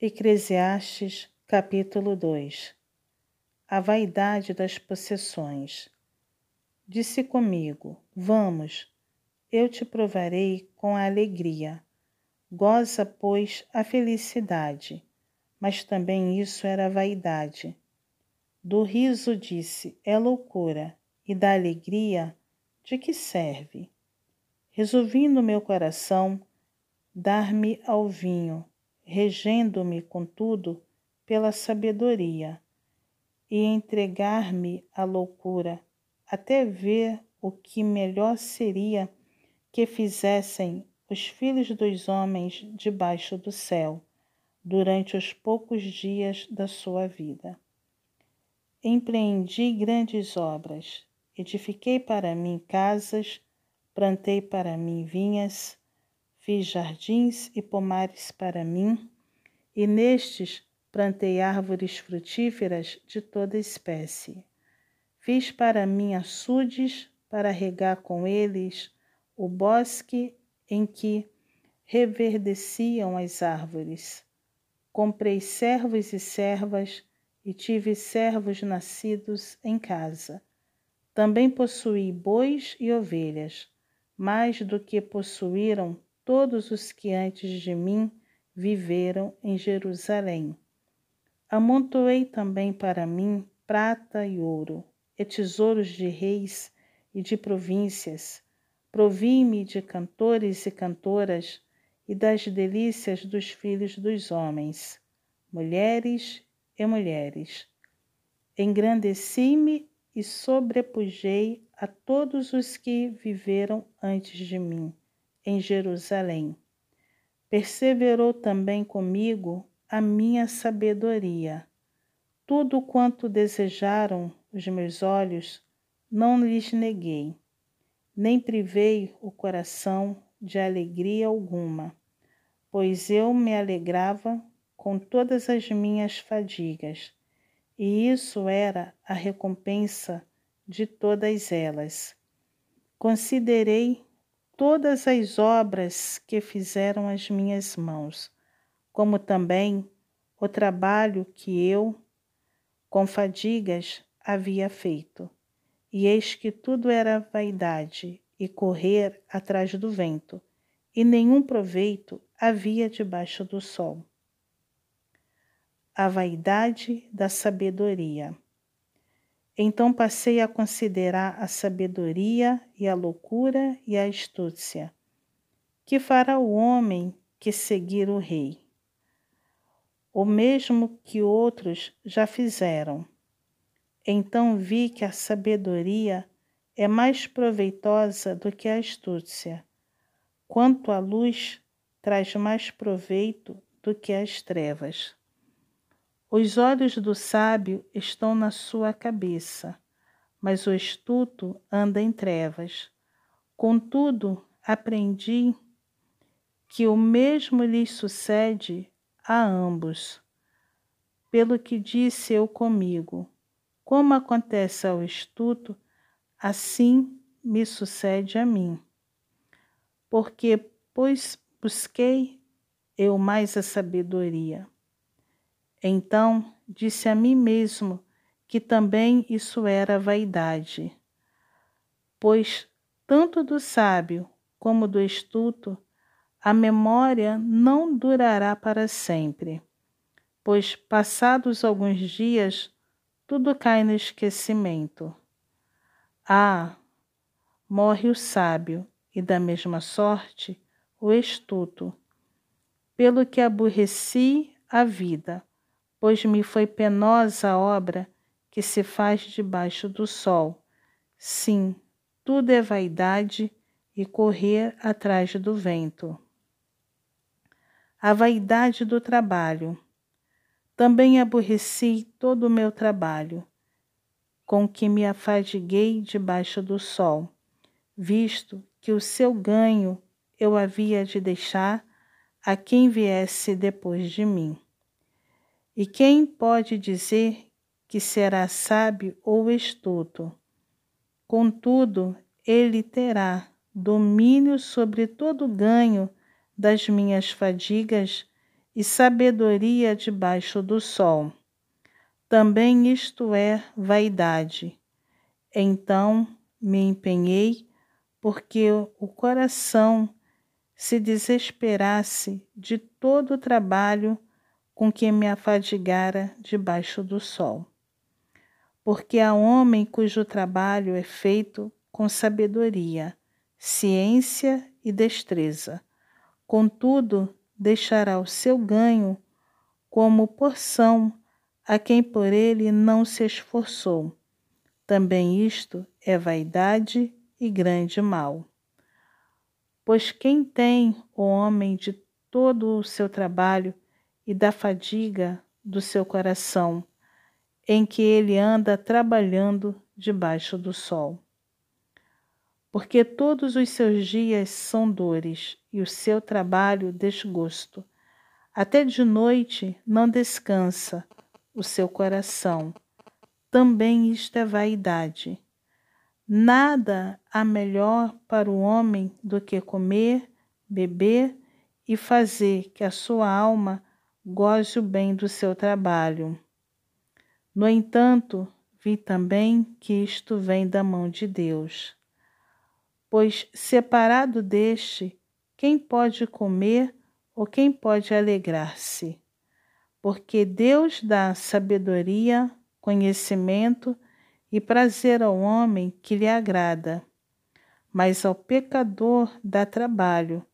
Eclesiastes capítulo 2 A vaidade das possessões. Disse comigo: Vamos, eu te provarei com a alegria. Goza, pois, a felicidade. Mas também isso era vaidade. Do riso disse: É loucura. E da alegria, de que serve? Resolvi no meu coração dar-me ao vinho regendo-me, contudo, pela sabedoria, e entregar-me à loucura, até ver o que melhor seria que fizessem os filhos dos homens debaixo do céu, durante os poucos dias da sua vida. Empreendi grandes obras, edifiquei para mim casas, plantei para mim vinhas, Fiz jardins e pomares para mim, e nestes plantei árvores frutíferas de toda espécie. Fiz para mim açudes para regar com eles o bosque em que reverdeciam as árvores. Comprei servos e servas e tive servos nascidos em casa. Também possuí bois e ovelhas, mais do que possuíram todos os que antes de mim viveram em Jerusalém. Amontoei também para mim prata e ouro, e tesouros de reis e de províncias. Provi-me de cantores e cantoras e das delícias dos filhos dos homens, mulheres e mulheres. Engrandeci-me e sobrepujei a todos os que viveram antes de mim em Jerusalém. Perseverou também comigo a minha sabedoria. Tudo quanto desejaram os meus olhos, não lhes neguei, nem privei o coração de alegria alguma, pois eu me alegrava com todas as minhas fadigas, e isso era a recompensa de todas elas. Considerei todas as obras que fizeram as minhas mãos, como também o trabalho que eu, com fadigas, havia feito. E eis que tudo era vaidade e correr atrás do vento, e nenhum proveito havia debaixo do sol. A vaidade da sabedoria. Então passei a considerar a sabedoria e a loucura e a astúcia. Que fará o homem que seguir o rei? O mesmo que outros já fizeram. Então vi que a sabedoria é mais proveitosa do que a astúcia, quanto a luz traz mais proveito do que as trevas. Os olhos do sábio estão na sua cabeça, mas o estuto anda em trevas. Contudo, aprendi que o mesmo lhes sucede a ambos. Pelo que disse eu comigo, como acontece ao estuto, assim me sucede a mim. Porque, pois busquei eu mais a sabedoria então disse a mim mesmo que também isso era vaidade. Pois tanto do sábio como do estuto a memória não durará para sempre, pois passados alguns dias tudo cai no esquecimento. Ah, morre o sábio, e da mesma sorte o estuto, pelo que aborreci a vida pois me foi penosa a obra que se faz debaixo do sol. Sim, tudo é vaidade e correr atrás do vento. A vaidade do trabalho. Também aborreci todo o meu trabalho, com que me afadiguei debaixo do sol, visto que o seu ganho eu havia de deixar a quem viesse depois de mim. E quem pode dizer que será sábio ou estudo? Contudo, ele terá domínio sobre todo o ganho das minhas fadigas e sabedoria debaixo do sol. Também isto é vaidade. Então me empenhei, porque o coração se desesperasse de todo o trabalho com que me afadigara debaixo do sol. Porque há homem cujo trabalho é feito com sabedoria, ciência e destreza. Contudo, deixará o seu ganho como porção a quem por ele não se esforçou. Também isto é vaidade e grande mal. Pois quem tem o homem de todo o seu trabalho e da fadiga do seu coração, em que ele anda trabalhando debaixo do sol? porque todos os seus dias são dores e o seu trabalho desgosto. Até de noite não descansa o seu coração. Também isto é vaidade. Nada há melhor para o homem do que comer, beber e fazer que a sua alma goze o bem do seu trabalho. No entanto, vi também que isto vem da mão de Deus pois separado deste, quem pode comer ou quem pode alegrar-se? Porque Deus dá sabedoria, conhecimento e prazer ao homem que lhe agrada, mas ao pecador dá trabalho,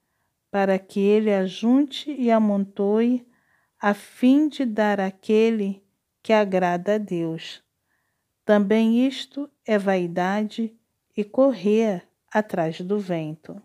para que ele ajunte e amontoe, a fim de dar àquele que agrada a Deus. Também isto é vaidade e correr atrás do vento.